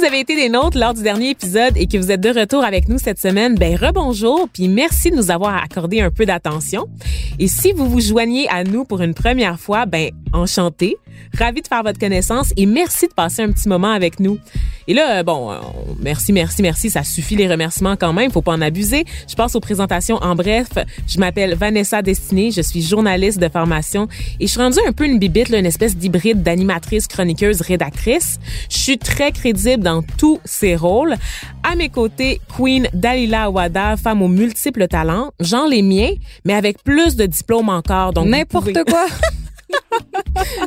Vous avez été des nôtres lors du dernier épisode et que vous êtes de retour avec nous cette semaine, ben rebonjour, puis merci de nous avoir accordé un peu d'attention. Et si vous vous joignez à nous pour une première fois, ben enchanté, ravi de faire votre connaissance et merci de passer un petit moment avec nous. Et là, bon, merci, merci, merci, ça suffit les remerciements quand même, faut pas en abuser. Je passe aux présentations en bref. Je m'appelle Vanessa Destinée, je suis journaliste de formation et je suis rendue un peu une bibite, là, une espèce d'hybride d'animatrice, chroniqueuse, rédactrice. Je suis très crédible dans tous ses rôles. À mes côtés, Queen Dalila Awada, femme aux multiples talents, genre les miens, mais avec plus de diplômes encore. Donc n'importe quoi.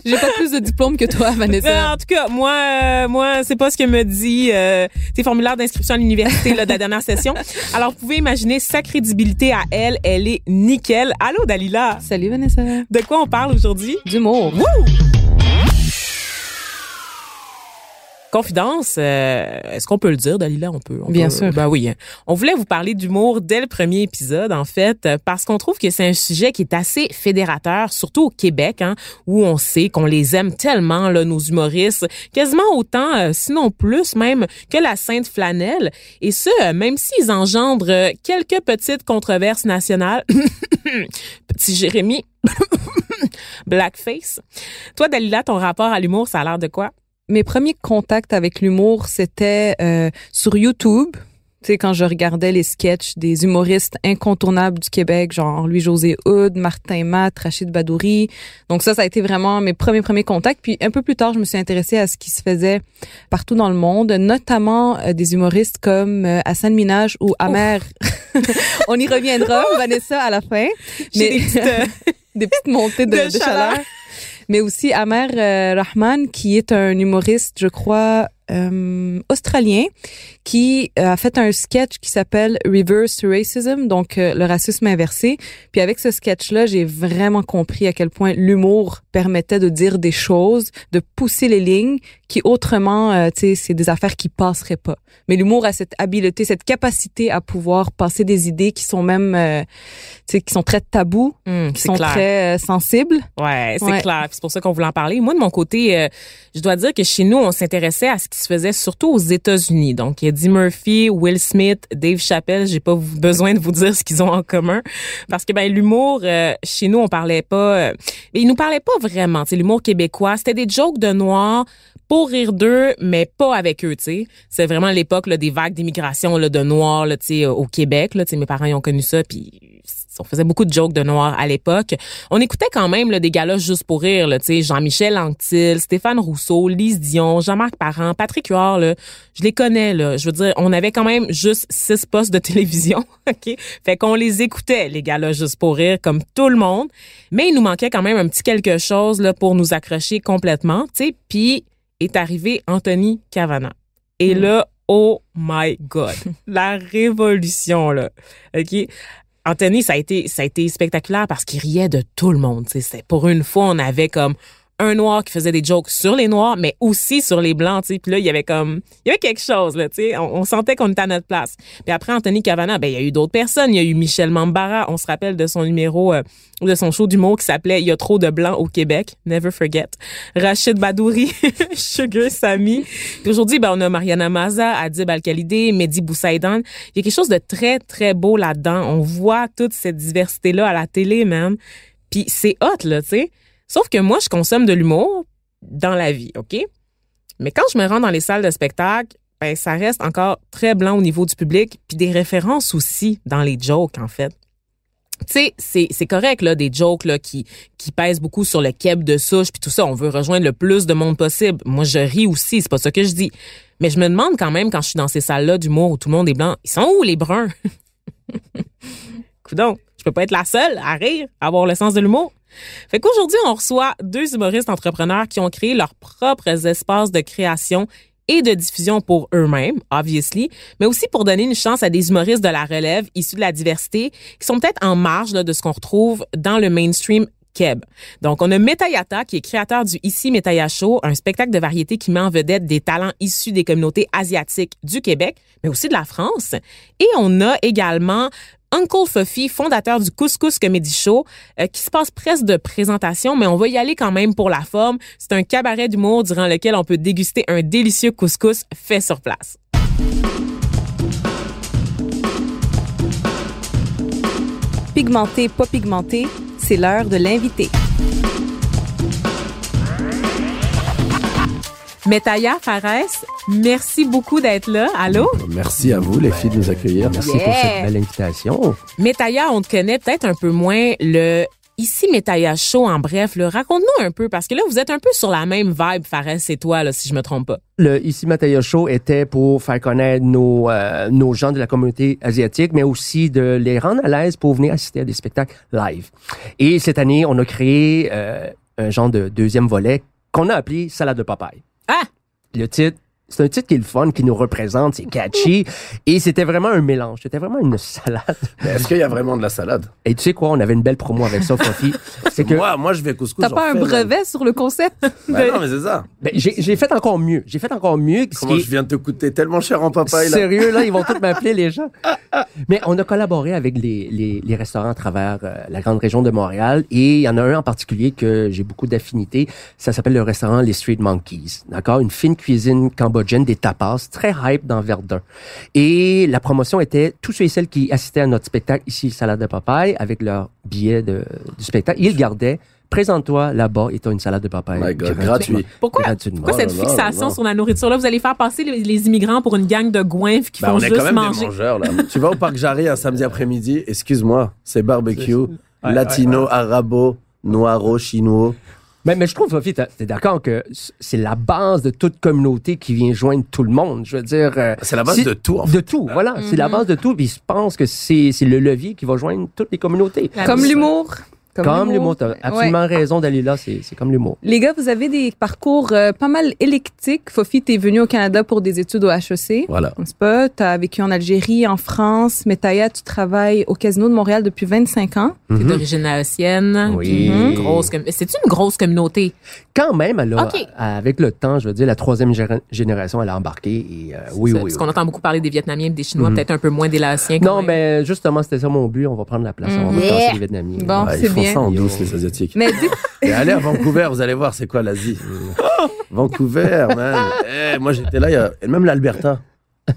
J'ai pas plus de diplômes que toi, Vanessa. en tout cas, moi, euh, moi, c'est pas ce que me dit euh, tes formulaires d'inscription à l'université de la dernière session. Alors, vous pouvez imaginer sa crédibilité à elle, elle est nickel. Allô, Dalila. Salut, Vanessa. De quoi on parle aujourd'hui? D'humour. Wouh! Confidence, euh, est-ce qu'on peut le dire, Dalila? On peut. On Bien peut, sûr. Ben oui. hein. On voulait vous parler d'humour dès le premier épisode, en fait, parce qu'on trouve que c'est un sujet qui est assez fédérateur, surtout au Québec, hein, où on sait qu'on les aime tellement, là, nos humoristes, quasiment autant, euh, sinon plus même, que la Sainte Flanelle. Et ce, euh, même s'ils engendrent euh, quelques petites controverses nationales. Petit Jérémy. Blackface. Toi, Dalila, ton rapport à l'humour, ça a l'air de quoi? Mes premiers contacts avec l'humour, c'était euh, sur YouTube. Tu sais, quand je regardais les sketchs des humoristes incontournables du Québec, genre Louis-José Houd, Martin Matt, Rachid Badouri. Donc ça, ça a été vraiment mes premiers premiers contacts. Puis un peu plus tard, je me suis intéressée à ce qui se faisait partout dans le monde, notamment euh, des humoristes comme euh, Hassan Minaj ou Amer. On y reviendra, Vanessa, à la fin. J'ai des petites, euh, des petites montées de, de de chaleur. chaleur. Mais aussi Amer euh, Rahman, qui est un humoriste, je crois, euh, australien, qui euh, a fait un sketch qui s'appelle Reverse Racism, donc euh, le racisme inversé. Puis avec ce sketch-là, j'ai vraiment compris à quel point l'humour permettait de dire des choses, de pousser les lignes qui autrement, euh, tu sais, c'est des affaires qui passeraient pas. Mais l'humour a cette habileté, cette capacité à pouvoir passer des idées qui sont même, euh, tu sais, qui sont très tabous, hum, qui sont clair. très euh, sensibles. Ouais, c'est Ouais. clair. C'est pour ça qu'on voulait en parler. Moi, de mon côté, euh, je dois dire que chez nous, on s'intéressait à ce qui se faisait surtout aux États-Unis. Donc, Eddie Murphy, Will Smith, Dave Chappelle. J'ai pas besoin de vous dire ce qu'ils ont en commun, parce que ben l'humour euh, chez nous, on parlait pas. Euh, ils nous parlaient pas vraiment. Sais, l'humour québécois, c'était des jokes de noirs pour rire d'eux, mais pas avec eux, tu sais. C'est vraiment l'époque des vagues d'immigration de noirs là, au Québec. Là, mes parents ils ont connu ça, puis on faisait beaucoup de jokes de noirs à l'époque. On écoutait quand même là, des gars-là juste pour rire, tu sais, Jean-Michel Anctil, Stéphane Rousseau, Lise Dion, Jean-Marc Parent, Patrick Huard, là, je les connais, là. Je veux dire, on avait quand même juste six postes de télévision, OK? Fait qu'on les écoutait, les gars-là, juste pour rire, comme tout le monde. Mais il nous manquait quand même un petit quelque chose, là, pour nous accrocher complètement, tu sais. Puis est arrivé Anthony Cavana. Et là, oh my God, la révolution, là. OK? Anthony, ça a été, ça a été spectaculaire parce qu'il riait de tout le monde. C'est pour une fois, on avait comme un noir qui faisait des jokes sur les noirs, mais aussi sur les blancs. tu sais. Puis là, il y avait comme, il y avait quelque chose là. Tu sais, on, sentait qu'on était à notre place. Puis après Anthony Cavana, ben il y a eu d'autres personnes. Il y a eu Michel Mambara. On se rappelle de son numéro, euh, de son show d'humour qui s'appelait Il y a trop de blancs au Québec. Never forget. Rachid Badouri, Sugar Sami. Puis aujourd'hui, ben on a Mariana Maza, Adib Al-Khalidé, Mehdi Boussaïdan. Il y a quelque chose de très très beau là-dedans. On voit toute cette diversité là à la télé, même. Puis c'est hot là, tu sais. Sauf que moi, je consomme de l'humour dans la vie, OK? Mais quand je me rends dans les salles de spectacle, ben, ça reste encore très blanc au niveau du public, puis des références aussi dans les jokes, en fait. Tu sais, c'est, correct, là, des jokes là, qui, qui pèsent beaucoup sur le keb de souche, puis tout ça, on veut rejoindre le plus de monde possible. Moi, je ris aussi, c'est pas ça que je dis. Mais je me demande quand même, quand je suis dans ces salles-là d'humour où tout le monde est blanc, ils sont où les bruns? Coudon. Je peux pas être la seule à rire, à avoir le sens de l'humour. Fait qu'aujourd'hui, on reçoit deux humoristes entrepreneurs qui ont créé leurs propres espaces de création et de diffusion pour eux-mêmes, obviously, mais aussi pour donner une chance à des humoristes de la relève issus de la diversité qui sont peut-être en marge de ce qu'on retrouve dans le mainstream Keb. Donc, on a Metayata, qui est créateur du Ici Metaya Show, un spectacle de variété qui met en vedette des talents issus des communautés asiatiques du Québec, mais aussi de la France. Et on a également Uncle Fuffy, fondateur du Couscous Comedy Show, euh, qui se passe presque de présentation, mais on va y aller quand même pour la forme. C'est un cabaret d'humour durant lequel on peut déguster un délicieux couscous fait sur place. Pigmenté, pas pigmenté, c'est l'heure de l'inviter. Metaya Fares, merci beaucoup d'être là. Allô? Merci à vous, les filles, de nous accueillir. Merci pour cette belle invitation. Metaya, on te connaît peut-être un peu moins. Le Ici Metaya Show, en bref, raconte-nous un peu, parce que là, vous êtes un peu sur la même vibe, Fares et toi, là, si je me trompe pas. Le Ici Metaya Show était pour faire connaître nos, euh, nos gens de la communauté asiatique, mais aussi de les rendre à l'aise pour venir assister à des spectacles live. Et cette année, on a créé euh, un genre de deuxième volet qu'on a appelé Salade de papaye. Ah! Le titre, c'est un titre qui est le fun, qui nous représente, c'est catchy. Et c'était vraiment un mélange. C'était vraiment une salade. Est-ce qu'il y a vraiment de la salade? Et tu sais quoi, on avait une belle promo avec ça, Fofi. C'est que. Moi, moi, je vais couscous. T'as pas un brevet sur le concept? Ben non, mais c'est ça. Ben, j'ai fait encore mieux. J'ai fait encore mieux. Comment je viens de te coûter tellement cher en papaye, là? Sérieux, là, ils vont tous m'appeler, les gens. Mais on a collaboré avec les, les, les restaurants à travers euh, la grande région de Montréal. Et il y en a un en particulier que j'ai beaucoup d'affinités. Ça s'appelle le restaurant Les Street Monkeys. D'accord? Une fine cuisine cambodgienne, des tapas très hype dans Verdun. Et la promotion était tous ceux et celles qui assistaient à notre spectacle ici, Salade de papaye, avec leur billet de, du spectacle, ils gardaient présente-toi là-bas et tu as une salade de papaye. My God, gratuit. Pourquoi, pourquoi cette oh fixation sur la nourriture-là? Vous allez faire passer les, immigrants pour une gang de goinfres qui ben, font juste manger. On est quand même des mangeurs, là. tu vas au parc Jarry un samedi après-midi, excuse-moi, c'est barbecue, latino, arabo, noiro, chinois. Mais, mais je trouve, Sophie, t'es d'accord que c'est la base de toute communauté qui vient joindre tout le monde. Je veux dire. Euh, c'est la base de tout, en fait. De tout, voilà. C'est la mm-hmm. base de tout. Puis je pense que c'est le levier qui va joindre toutes les communautés. Comme l'humour. Comme, l'humour. Tu as absolument raison d'aller là. C'est comme l'humour. Les gars, vous avez des parcours euh, pas mal électiques. Fofi, t'es venu au Canada pour des études au HEC. Voilà. C'est pas? T'as vécu en Algérie, en France. Metaya, tu travailles au Casino de Montréal depuis 25 ans. T'es mm d'origine haïtienne. Oui. Mm C'est une grosse communauté. Quand même, alors, avec le temps, je veux dire, la troisième génération, elle a embarqué. Et, euh, oui, oui, Parce qu'on entend beaucoup parler des Vietnamiens et des Chinois, mhm. peut-être un peu moins des Laotiens. Non, mais justement, c'était ça mon but. On va prendre la place. On va casser les Vietnamiens. Bon, c'est bien ça en douce, les Asiatiques. Mais Et allez à Vancouver, vous allez voir c'est quoi l'Asie. Vancouver, man. Eh, moi, j'étais là, il y a même l'Alberta.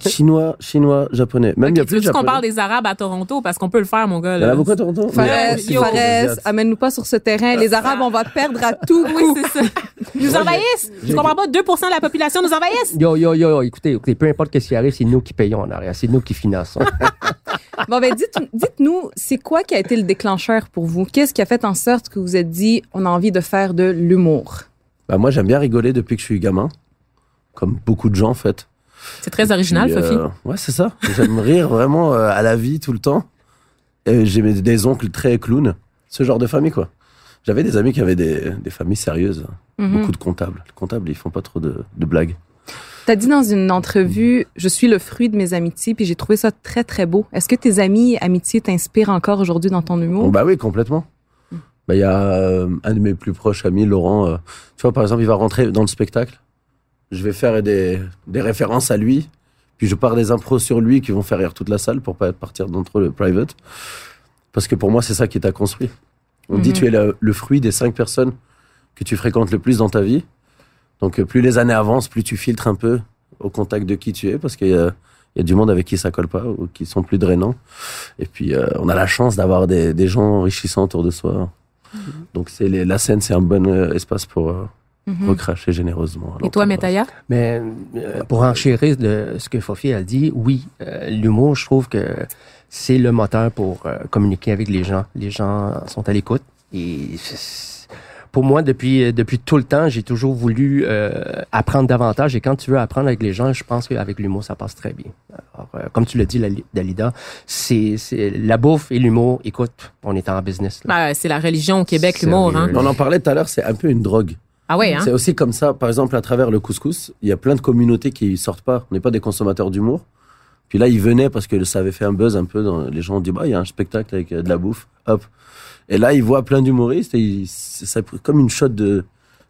Chinois, chinois, japonais. Même il y a plus qu'on parle des Arabes à Toronto? Parce qu'on peut le faire, mon gars. Là. Il y en a beaucoup à Toronto? Fares, amène-nous pas sur ce terrain. Les Arabes, on va perdre à tout Oui, c'est ça. Nous envahissent. Tu comprends pas? 2% de la population nous envahissent. Yo, yo, yo, écoutez, écoutez peu importe ce qui arrive, c'est nous qui payons en arrière. C'est nous qui finançons. bon, ben, dites, dites-nous, c'est quoi qui a été le déclencheur pour vous? Qu'est-ce qui a fait en sorte que vous êtes dit, on a envie de faire de l'humour? Ben, moi, j'aime bien rigoler depuis que je suis gamin. Comme beaucoup de gens, en fait. C'est très original, Sophie. Euh, ouais, c'est ça. J'aime rire vraiment euh, à la vie tout le temps. J'ai des oncles très clowns. Ce genre de famille, quoi. J'avais des amis qui avaient des, familles sérieuses. Mhm. Beaucoup de comptables. Les comptables, ils font pas trop de, de blagues. T'as dit dans une entrevue, je suis le fruit de mes amitiés, puis j'ai trouvé ça très très beau. Est-ce que tes amis amitiés t'inspirent encore aujourd'hui dans ton humour? Bah oui, complètement. Bah il y a euh, un de mes plus proches amis, Laurent. tu vois, par exemple, il va rentrer dans le spectacle je vais faire des, des, références à lui, puis je pars des impros sur lui qui vont faire rire toute la salle pour pas partir d'entre le private. Parce que pour moi, c'est ça qui t'a construit. On dit mhm. tu es le, fruit des cinq personnes que tu fréquentes le plus dans ta vie. Donc plus les années avancent, plus tu filtres un peu au contact de qui tu es, parce qu'il y a, il y a du monde avec qui ça colle pas ou qui sont plus drainants. Et puis euh, on a la chance d'avoir des, des, gens enrichissants autour de soi. Mhm. Donc c'est la scène, c'est un bon euh, espace pour euh, Mhm. recracher généreusement. Et toi, Metaya? Mais euh, pour enchérir de ce que Fofi a dit, oui, euh, l'humour, je trouve que c'est le moteur pour euh, communiquer avec les gens. Les gens sont à l'écoute et pour moi, depuis, depuis tout le temps, j'ai toujours voulu euh, apprendre davantage. Et quand tu veux apprendre avec les gens, je pense qu'avec l'humour, ça passe très bien. Alors, euh, comme tu l'as dit, Dalida, c'est c'est la bouffe et l'humour. Écoute, on est en business. Ben, c'est la religion au Québec, l'humour. Hein? On en parlait tout à l'heure, c'est un peu une drogue. Ah ouais, hein? C'est aussi comme ça, par exemple, à travers le couscous, il y a plein de communautés qui sortent pas. On n'est pas des consommateurs d'humour. Puis là, ils venaient parce que ça avait fait un buzz un peu. Dans, les gens ont dit, bah, il y a un spectacle avec euh, de la bouffe. Hop. Et là, ils voient plein d'humoristes et c'est ça- comme une shot de,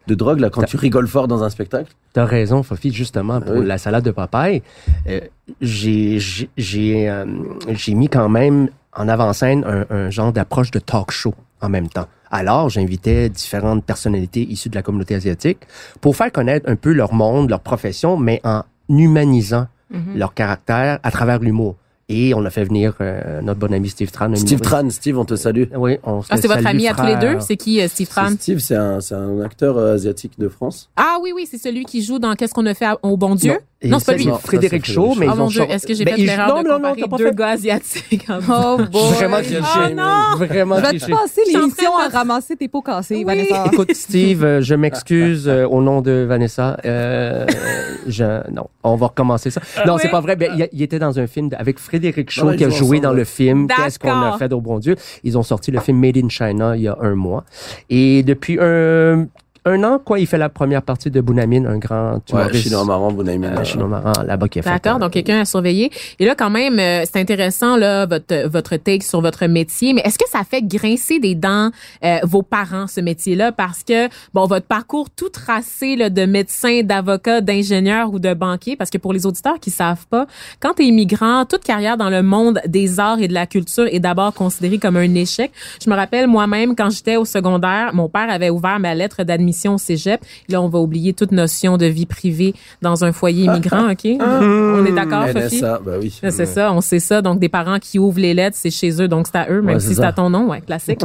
de drogue, là, quand tu rigoles fort dans un spectacle. T'as raison, Fofi, justement, pour Oui. la salade de papaye. euh, j'ai j'ai- j'ai euh, j'ai mis quand même en avant-scène un, un genre d'approche de talk show en même temps. Alors, j'invitais différentes personnalités issues de la communauté asiatique pour faire connaître un peu leur monde, leur profession, mais en humanisant Mhm. leur caractère à travers l'humour. Et on a fait venir euh, notre bon ami Steve Tran. Steve. Tran, Steve, on te salue. Oui, on se Ah, c'est votre ami à tous les deux? C'est qui, euh, Steve Tran? Steve, c'est un, c'est un acteur euh, asiatique de France. Ah oui, oui, c'est celui qui joue dans Qu'est-ce qu'on a fait au bon Dieu? Non, c'est pas lui. Non, Frédéric Shaw, Frédéric mais Oh ils ont Dieu, est-ce que j'ai Ben, fait l'erreur non, de non, non, comparer t'as pas deux fait. gars asiatiques? Oh boy. Vraiment triché. Oh non! Vraiment Je vais te passer l'émission à ramasser tes pots cassés. Vanessa. Écoute, Steve, je m'excuse au nom de Vanessa. Je, non, on va recommencer ça. Non, Oui. c'est pas vrai. Ben, il, il était dans un film avec Frédéric Shaw Non, ils qui a joué ensemble, dans le film. Qu'est-ce qu'on a fait au bon Dieu? Ils ont sorti le film Made in China il y a un mois. Et depuis un, un an, quoi, il fait la première partie de Bunamine, un grand Ouais, humoriste. Chinois marrant, Bonaimin. euh, chinois marrant là-bas qui a fait. D'accord, euh, donc quelqu'un à surveiller. Et là, quand même, euh, c'est intéressant, là, votre, votre take sur votre métier. Mais est-ce que ça fait grincer des dents euh, vos parents, ce métier-là? Parce que, bon, votre parcours tout tracé là, de médecin, d'avocat, d'ingénieur ou de banquier, parce que pour les auditeurs qui savent pas, quand tu es immigrant, toute carrière dans le monde des arts et de la culture est d'abord considérée comme un échec. Je me rappelle moi-même, quand j'étais au secondaire, mon père avait ouvert ma lettre d'admission au cégep. Là, on va oublier toute notion de vie privée dans un foyer immigrant, OK? On est d'accord, Sophie? Bah oui. C'est ça, on sait ça. Donc, des parents qui ouvrent les lettres, c'est chez eux, donc c'est à eux, même Ouais, si c'est à ton nom, ouais, classique.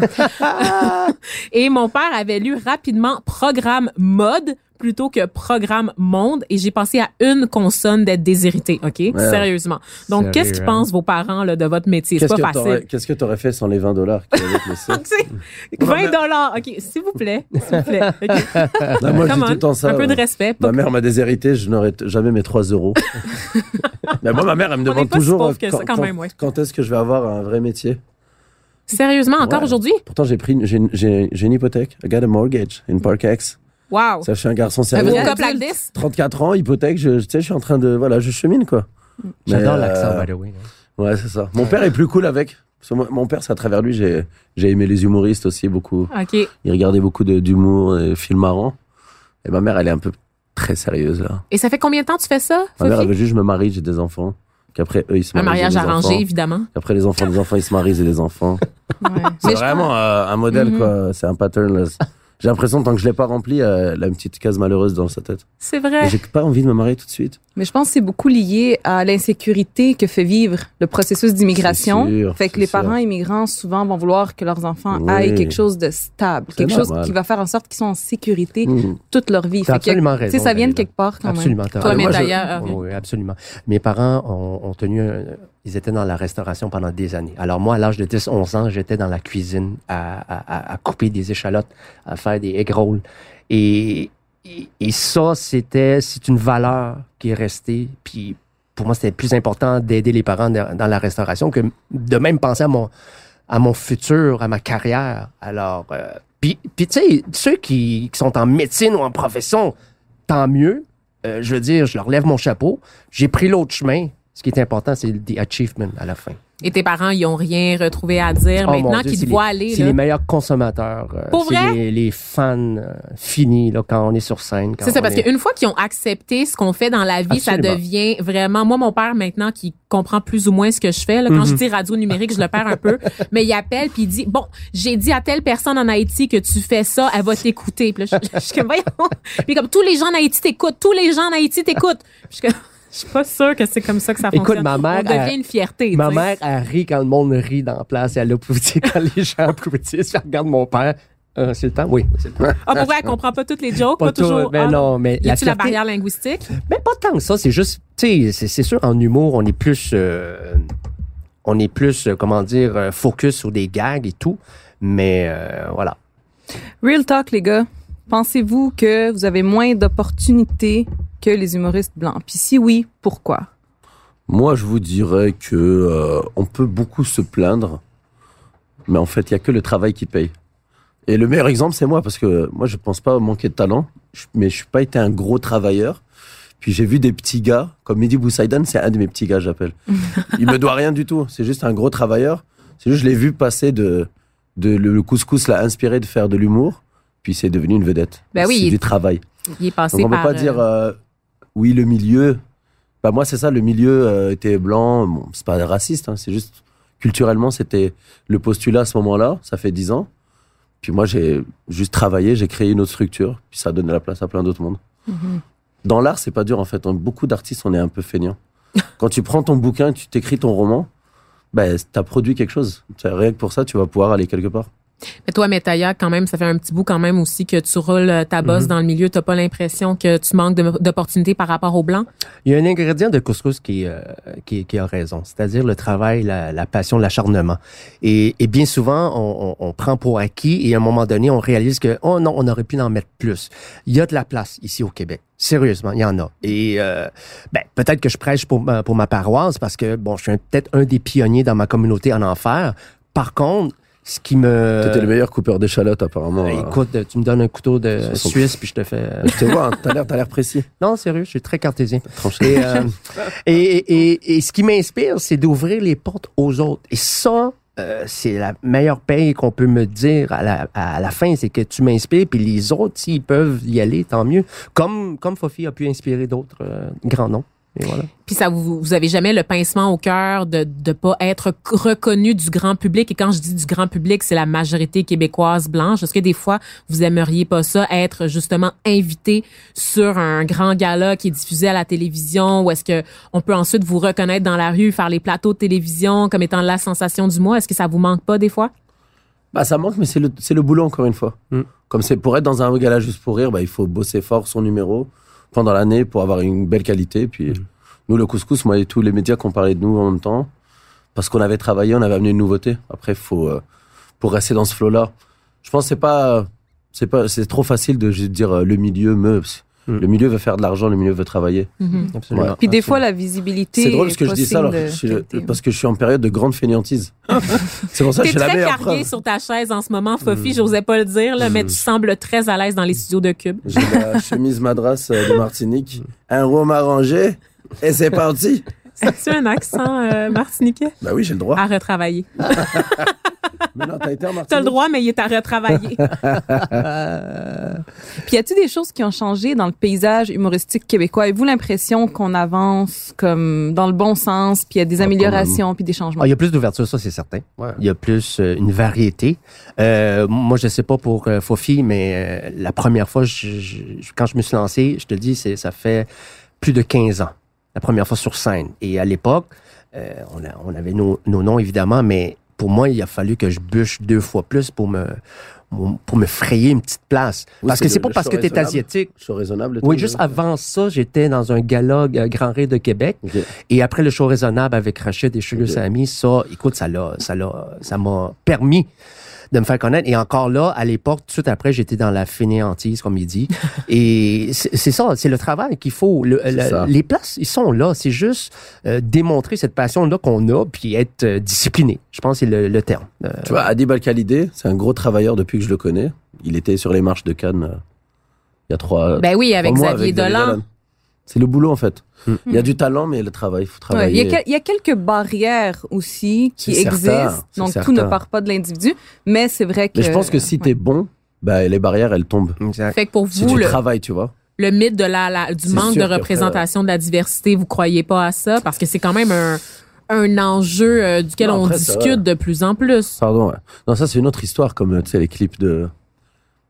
et mon père avait lu rapidement programme mode plutôt que programme monde et j'ai pensé à une consonne d'être déshérité, OK? Sérieusement. Donc, qu'est-ce qu'ils hein? pensent vos parents là, de votre métier? C'est Qu'est-ce pas facile. qu'est-ce que tu aurais fait sans les 20 dollars qu'il y avait avec le site C'est 20 dollars. OK, s'il vous plaît. S'il vous plaît. Non, Moi, tout on. le temps ça. Un peu de respect. Ma mère m'a déshérité, je n'aurais jamais mes 3 euros. Mais moi, ma mère, elle me demande si toujours ça, quand même, ouais. quand est-ce que je vais avoir un vrai métier? Sérieusement, encore Ouais. aujourd'hui? Pourtant, j'ai pris, une- j'ai une- j'ai j'ai une hypothèque. I got a mortgage in Parkex. Wow. Ça, je suis un garçon Un sérieux. beau vrai cop like adulte. this? 34 ans, hypothèque, je, tu sais, je suis en train de, voilà, je chemine, quoi. J'adore l'accent, euh, by the way. hein. Ouais, c'est ça. Mon père est plus cool avec. Mon père, c'est à travers lui, j'ai j'ai aimé les humoristes aussi beaucoup. OK. Il regardait beaucoup de- d'humour et films marrants. Et ma mère, elle est un peu très sérieuse, là. Et ça fait combien de temps que tu fais ça, Ma mère, elle veut juste que je me marie, j'ai des enfants. Qu'après, eux, ils se Un marient. j'ai mariage des arrangé, enfants. évidemment. Après, les enfants des enfants, ils se marient, j'ai des enfants. Ouais. C'est je vraiment euh, un modèle, Mhm. quoi. C'est un pattern. là. J'ai l'impression, tant que je l'ai pas rempli, euh, elle a une petite case malheureuse dans sa tête. C'est vrai. J'ai pas envie de me marier tout de suite. Mais je pense que c'est beaucoup lié à l'insécurité que fait vivre le processus d'immigration. Fait que les sûr. parents immigrants souvent vont vouloir que leurs enfants Oui. aillent quelque chose de stable, quelque chose qui va faire en sorte qu'ils sont en sécurité Mhm. toute leur vie. Fait que, absolument tu sais, raison. ça vient de quelque part quand même. Absolument. Toi, mais d'ailleurs, Oui, oui, absolument. Mes parents ont, ont tenu, un- ils étaient dans la restauration pendant des années. Alors moi, à l'âge de 10, 11 ans, j'étais dans la cuisine à, à- à- couper des échalotes, à faire des egg rolls. Et, et, et ça, c'était, c'est une valeur qui est restée. Puis pour moi, c'était plus important d'aider les parents dans la restauration que de même penser à mon, à mon futur, à ma carrière. Alors, euh, puis, puis tu sais, ceux qui, qui sont en médecine ou en profession, tant mieux. Euh, je veux dire, je leur lève mon chapeau. J'ai pris l'autre chemin. Ce qui est important, c'est le the achievement à la fin. Et tes parents, ils ont rien retrouvé à dire Oh, maintenant qu'ils te voient aller. C'est les meilleurs consommateurs. euh, Pour vrai? les, les fans euh, finis là, quand on est sur scène. C'est ça, parce qu'une fois qu'ils ont accepté ce qu'on fait dans la vie, ça devient vraiment. Moi, mon père, maintenant, qui comprend plus ou moins ce que je fais, là, quand Mhm. je dis radio numérique, je le perds un peu, mais il appelle puis il dit Bon, j'ai dit à telle personne en Haïti que tu fais ça, elle va t'écouter. Puis là, je, je suis comme Voyons. Puis comme tous les gens en Haïti t'écoutent, tous les gens en Haïti t'écoutent. Puis Je comme, je suis pas sûre que c'est comme ça que ça Écoute, fonctionne. ma mère, On devient elle- une fierté. Ma mère, elle rit quand le monde rit dans la place et elle applaudit quand les gens applaudissent. Elle regarde mon père. Euh, c'est le temps? Oui, c'est le temps. Ah, pour vrai, elle comprend pas toutes les jokes, pas, Pas tout, toujours. mais Ah, non, mais Y la a-tu la fierté- barrière linguistique? Mais pas tant que ça, c'est juste, tu sais, c'est- sûr, en humour, on est plus, euh, on est plus, euh, comment dire, focus sur des gags et tout. Mais euh, voilà. Real talk, les gars. Pensez-vous que vous avez moins d'opportunités que les humoristes blancs? Puis si oui, pourquoi? Moi, je vous dirais que euh, on peut beaucoup se plaindre, mais en fait, il y a que le travail qui paye. Et le meilleur exemple, c'est moi, parce que moi, je pense pas manquer de talent, mais je suis pas été un gros travailleur. Puis j'ai vu des petits gars, comme Mehdi Boussaïdan, c'est un de mes petits gars, j'appelle. Il me doit rien du tout, c'est juste un gros travailleur. C'est juste, je l'ai vu passer de, de le, le couscous l'a inspiré de faire de l'humour, puis c'est devenu une vedette. Ben oui, c'est du travail. Il est passé Donc on peut par... pas euh, dire euh, oui le milieu. Bah moi c'est ça le milieu euh, était blanc. Bon, c'est pas raciste, hein, c'est juste culturellement c'était le postulat à ce moment-là. Ça fait dix ans. Puis moi j'ai juste travaillé, j'ai créé une autre structure. Puis ça a donné la place à plein d'autres mondes. Mhm. Dans l'art c'est pas dur en fait. Beaucoup d'artistes on est un peu feignants. Quand tu prends ton bouquin, tu t'écris ton roman, ben t'as produit quelque chose. Rien que pour ça tu vas pouvoir aller quelque part. Mais toi, Metaya, quand même, ça fait un petit bout quand même aussi que tu roules euh, ta Mhm. bosse dans le milieu. T'as pas l'impression que tu manques d'opportunités par rapport aux blancs? Il y a un ingrédient de couscous qui, euh, qui, qui a raison, c'est-à-dire le travail, la, la passion, l'acharnement. Et, et bien souvent, on, on, on prend pour acquis et à un moment donné, on réalise que oh non, on aurait pu en mettre plus. Il y a de la place ici au Québec. Sérieusement, il y en a. Et euh, ben, peut-être que je prêche pour ma, pour ma paroisse parce que bon, je suis peut-être un des pionniers dans ma communauté en enfer. Par contre, ce qui me T'étais le meilleur coupeur d'échalotes apparemment. Euh, euh. Écoute, tu me donnes un couteau de Suisse puis je te fais. Je te vois, hein, t'as l'air t'as l'air précis. Non, sérieux, je suis très cartésien. Et, euh, et, et, et ce qui m'inspire, c'est d'ouvrir les portes aux autres. Et ça, euh, c'est la meilleure paye qu'on peut me dire à la, à la fin, c'est que tu m'inspires, puis les autres, s'ils peuvent y aller, tant mieux. Comme, comme Fofi a pu inspirer d'autres euh, grands noms. Et voilà. Puis ça, vous, vous avez jamais le pincement au cœur de de pas être reconnu du grand public. Et quand je dis du grand public, c'est la majorité québécoise blanche. Est-ce que des fois, vous aimeriez pas ça, être justement invité sur un grand gala qui est diffusé à la télévision, ou est-ce que on peut ensuite vous reconnaître dans la rue, faire les plateaux de télévision comme étant la sensation du mois? Est-ce que ça vous manque pas des fois? Bah ça manque, mais c'est le, c'est le boulot encore une fois. Mm. Comme c'est pour être dans un gala juste pour rire, bah, il faut bosser fort son numéro pendant l'année pour avoir une belle qualité. Puis Mm. nous, le couscous, moi et tous les médias qui ont parlé de nous en même temps, parce qu'on avait travaillé, on avait amené une nouveauté. Après, faut euh, pour rester dans ce flow-là. Je pense que c'est pas, c'est pas, c'est trop facile de dire le milieu me. Mm. Le milieu veut faire de l'argent, le milieu veut travailler. Absolument. Ouais. Puis des fois, la visibilité. C'est drôle parce que je dis ça alors, je suis- parce que je suis en période de grande fainéantise. c'est pour ça que T'es j'ai la très meilleure cargué sur ta chaise en ce moment, Fofi. J'osais pas le dire, là, mais tu sembles très à l'aise dans les studios de Cube. J'ai la chemise madras euh, de Martinique, un rhum arrangé, et c'est parti. C'est-tu un accent euh, martiniquais? Bah oui, j'ai le droit. À retravailler. Mais non, t'as été en Martinique. T'as le droit, mais il est à retravailler. Puis y a-t-il des choses qui ont changé dans le paysage humoristique québécois? Avez-vous l'impression qu'on avance comme dans le bon sens, puis il y a des Ah, améliorations, puis des changements? Ah, il y a plus d'ouverture, ça c'est certain. Ouais. Il y a plus euh, une variété. Euh, moi, je sais pas pour euh, Fofi, mais euh, la première fois, je- je- quand je me suis lancé, je te le dis, c'est ça fait plus de 15 ans. La première fois sur scène. Et à l'époque, euh, on, a- on avait nos, nos noms évidemment, mais pour moi, il a fallu que je bûche deux fois plus pour me pour me frayer une petite place. Oui, parce que c'est pas parce que tu es asiatique. Show raisonnable. Oui, juste avant ça, j'étais dans un gala euh, Grand Rire de Québec. Et après le show raisonnable avec Rachid et Sugar Ok. Sammy, ça, écoute, ça l'a, ça l'a, ça m'a permis de me faire connaître. Et encore là, à l'époque, tout de suite après, j'étais dans la fainéantise, comme il dit. et c'est ça, c'est le travail qu'il faut. Le- le- les places, ils sont là. C'est juste euh, démontrer cette passion-là qu'on a, puis être euh, discipliné. Je pense que c'est le, le terme. Euh, Tu vois, Adib Al-Khalidé, c'est un gros travailleur depuis que je le connais. Il était sur les marches de Cannes euh, il y a trois. ben oui, avec Xavier Dolan. C'est le boulot en fait. Mm. Il y a du talent, mais il y a le travail. Il faut Ouais, il, y travailler. a quel- il y a quelques barrières aussi qui certain, existent. Donc, certain. tout ne part pas de l'individu. Mais c'est vrai que. Mais je pense que si t'es bon, bah, les barrières elles tombent. exact. Fait que pour Si vous, tu le, travailles, tu vois. le mythe de la, la- du manque de qu'après, représentation de la diversité, vous croyez pas à ça? Parce que c'est quand même un, un enjeu euh, duquel Non, on ça discute de plus en plus. Pardon. ouais. Non, ça c'est une autre histoire, comme euh, tu sais les clips de.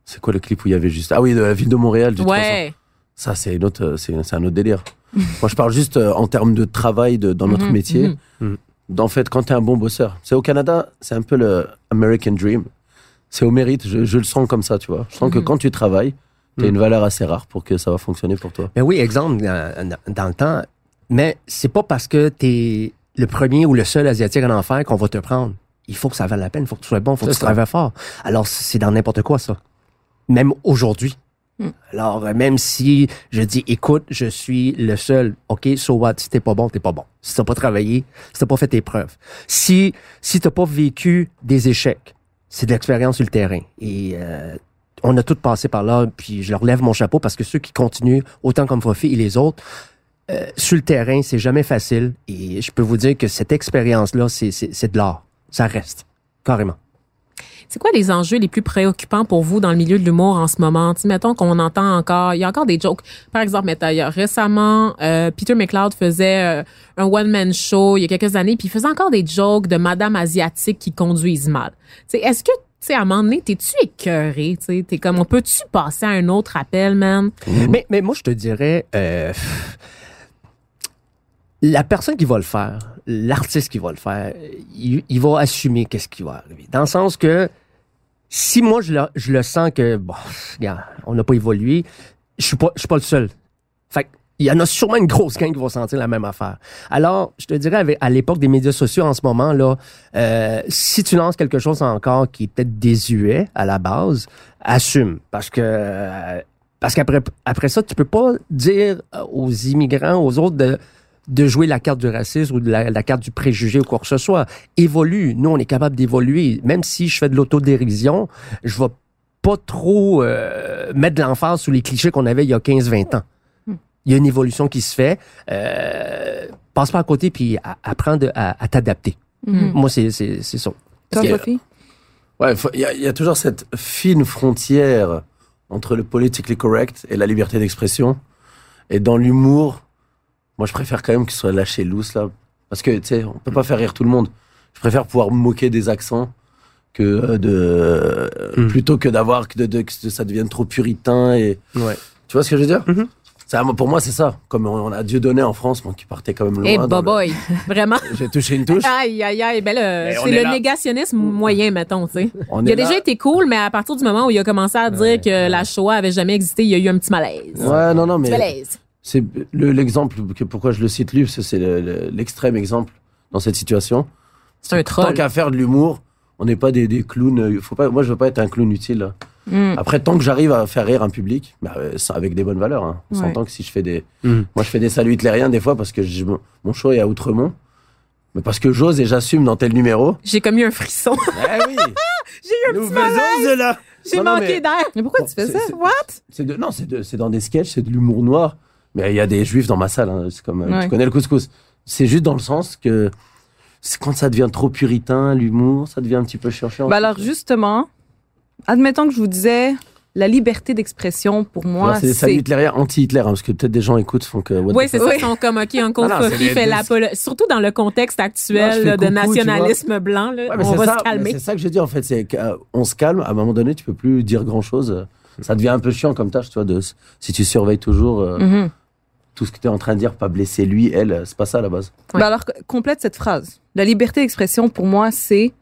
C'est quoi le clip où il y avait juste Ah oui, de la ville de Montréal. Du 300. Ouais. Ça c'est une autre, c'est un autre délire. Moi je parle juste euh, en termes de travail de, dans notre Mhm, métier. mhm. Mhm. En fait, quand t'es un bon bosseur, c'est au Canada, c'est un peu le American Dream. C'est au mérite. Je, je le sens comme ça, tu vois. Je sens que Mhm. quand tu travailles, t'as Mhm. une valeur assez rare pour que ça va fonctionner pour toi. Ben oui, exemple, dans, dans le temps. Mais c'est pas parce que t'es le premier ou le seul asiatique en enfer qu'on va te prendre. il faut que ça vaille la peine, il faut que tu sois bon, il faut que tu travailles fort. Alors, c'est dans n'importe quoi, ça. Même aujourd'hui. Alors, euh, même si je dis, écoute, je suis le seul, OK, so what? Si t'es pas bon, t'es pas bon. Si t'as pas travaillé, si t'as pas fait tes preuves. Si, si t'as pas vécu des échecs, c'est de l'expérience sur le terrain. Et, euh, on a tous passé par là, puis je leur lève mon chapeau parce que ceux qui continuent, autant comme Fofi et les autres, euh, sur le terrain, c'est jamais facile. Et je peux vous dire que cette expérience-là, c'est de l'art. Ça reste. Carrément. C'est quoi les enjeux les plus préoccupants pour vous dans le milieu de l'humour en ce moment? Tu sais, mettons qu'on entend encore, il y a encore des jokes. Par exemple, mettons, il y a récemment, euh, Peter McLeod faisait euh, un one-man show il y a quelques années, puis il faisait encore des jokes de madame asiatique qui conduisent mal. Tu sais, est-ce que, tu sais, à un moment donné, t'es-tu écœuré? Tu sais, t'es comme, on peut-tu passer à un autre appel, man? Mais, mais moi, je te dirais, euh, la personne qui va le faire, l'artiste qui va le faire, il, il va assumer qu'est-ce qui va arriver. Dans le sens que si moi, je le, je le sens que, bon, regarde, on n'a pas évolué, je suis pas, je suis pas le seul. Fait il y en a sûrement une grosse gang qui va sentir la même affaire. Alors, je te dirais, à l'époque des médias sociaux en ce moment, là, euh, si tu lances quelque chose encore qui est peut-être désuet à la base, assume. Parce que euh, parce qu'après après ça, tu peux pas dire aux immigrants, aux autres de de jouer la carte du racisme ou de la, la carte du préjugé ou quoi que ce soit. Évolue. Nous, on est capable d'évoluer. Même si je fais de l'autodérision, je vais pas trop euh, mettre de l'emphase sur les clichés qu'on avait il y a 15-20 ans. Il y a une évolution qui se fait. Euh, passe pas à côté puis apprends de- à, à t'adapter. Mhm. Moi, c'est c'est c'est ça. Toi, Sophie? Ouais, il y, y a toujours cette fine frontière entre le politically correct et la liberté d'expression. Et dans l'humour, moi, je préfère quand même qu'il soit lâché loose, là. Parce que, tu sais, on peut pas faire rire tout le monde. Je préfère pouvoir me moquer des accents que euh, de, euh, Mm. plutôt que d'avoir que, de, de- que ça devienne trop puritain et, Ouais. tu vois ce que je veux dire? Ça, pour moi, c'est ça. Comme on a Dieu donné en France, bon, qui partait quand même loin. Eh, dans le- boy, vraiment? J'ai touché une touche. Aïe, aïe, aïe. Ben on c'est est le là. négationnisme moyen, mettons, tu sais. Il a là. déjà été cool, mais à partir du moment où il a commencé à dire que la Shoah avait jamais existé, il y a eu un petit malaise. Ouais, non, non, Petit mais. malaise. C'est le- l'exemple pourquoi je le cite lui, parce que c'est le- le- l'extrême exemple dans cette situation. C'est un Tant troll. qu'à faire de l'humour, on n'est pas des, des clowns. euh, Faut pas, moi, je veux pas être un clown utile. là. Mm. Après, tant que j'arrive à faire rire un public, bah, euh, ça, avec des bonnes valeurs. Hein. On Ouais. s'entend que si je fais des, Mm. moi, je fais des saluts hitlériens des fois parce que je- mon- show est à Outremont, mais parce que j'ose et j'assume dans tel numéro. J'ai comme eu un frisson. Eh oui, J'ai eu un nous petit malaise. de la. J'ai manqué mais- d'air. Mais pourquoi Bon, tu fais ça? What? C'est de, non, c'est de- c'est dans des sketchs, c'est de l'humour noir. Mais il y a des juifs dans ma salle. hein. C'est comme, euh, Ouais. tu connais le couscous. C'est juste dans le sens que c'est quand ça devient trop puritain, l'humour, ça devient un petit peu chiant. Ben alors, justement, admettons que je vous disais, la liberté d'expression, pour moi, c'est des saluts c'est... hitlériens anti-Hitler, hein, parce que peut-être des gens écoutent, font que. Oui, the c'est ça. Ils sont comme, OK, Uncle Ah Sophie des- fait l'apologie. Surtout dans le contexte actuel là, de coucou, nationalisme blanc. Là. Ouais, On va ça, se calmer. C'est ça que je dis en fait, c'est qu'on se calme. À un moment donné, tu peux plus dire grand chose. Ça devient un peu chiant comme tâche, tu vois, de, si tu surveilles toujours euh, Mhm. Tout ce que tu es en train de dire, pas blesser lui, elle, c'est pas ça à la base. Ouais. Ben alors, complète cette phrase. La liberté d'expression, pour moi, c'est...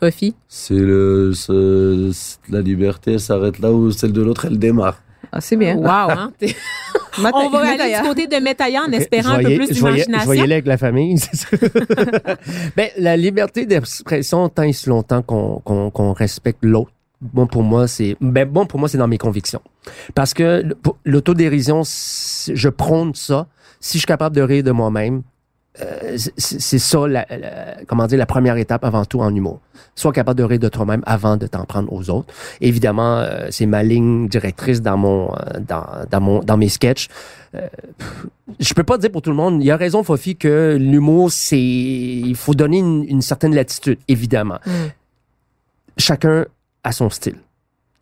Sophie? C'est le, ce- la liberté s'arrête là où celle de l'autre elle démarre. Ah, c'est bien. Wow, hein? On va aller du côté de Métailla en espérant Je un peu voyais- plus voyais- d'imagination. voyais là avec la famille. ben, la liberté d'expression, tant et si longtemps qu'on qu'on qu'on respecte l'autre, bon pour moi, c'est ben, bon pour moi, c'est dans mes convictions. Parce que l'autodérision, je prône ça. Si je suis capable de rire de moi-même, euh, c'est ça, la, la- comment dire, la première étape avant tout en humour. Sois capable de rire de toi-même avant de t'en prendre aux autres. Évidemment, euh, c'est ma ligne directrice dans mon, euh, dans, dans mon, dans mes sketchs. Euh, je peux pas dire pour tout le monde. Il y a raison, Fofi, que l'humour, c'est, il faut donner une, une certaine latitude, évidemment. Mm. Chacun a son style,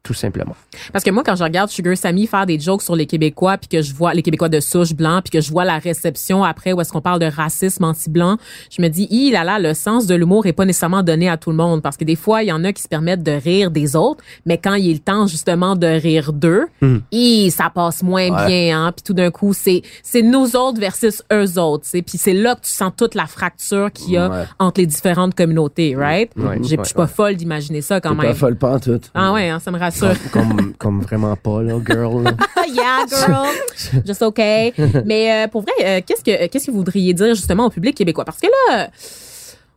tout simplement. Parce que moi, quand je regarde Sugar Sammy faire des jokes sur les Québécois, puis que je vois les Québécois de souche blanc, puis que je vois la réception après où est-ce qu'on parle de racisme anti-blanc, je me dis, il là là, le sens de l'humour est pas nécessairement donné à tout le monde, parce que des fois, il y en a qui se permettent de rire des autres, mais quand il est le temps justement de rire d'eux, Mhm. hi, ça passe moins Ouais. bien, hein. Puis tout d'un coup, c'est c'est nous autres versus eux autres, sais. Puis c'est là que tu sens toute la fracture qu'il y a Ouais. entre les différentes communautés, right? Ouais, J'ai- ouais, Je suis pas folle d'imaginer ça quand T'es même. pas folle pas tout. Ah ouais, hein, ça me rassure. Comme, comme vraiment pas, là, girl. là. yeah, girl. Just okay. Mais euh, pour vrai, euh, qu'est-ce que qu'est-ce que vous voudriez dire justement au public québécois? Parce que là,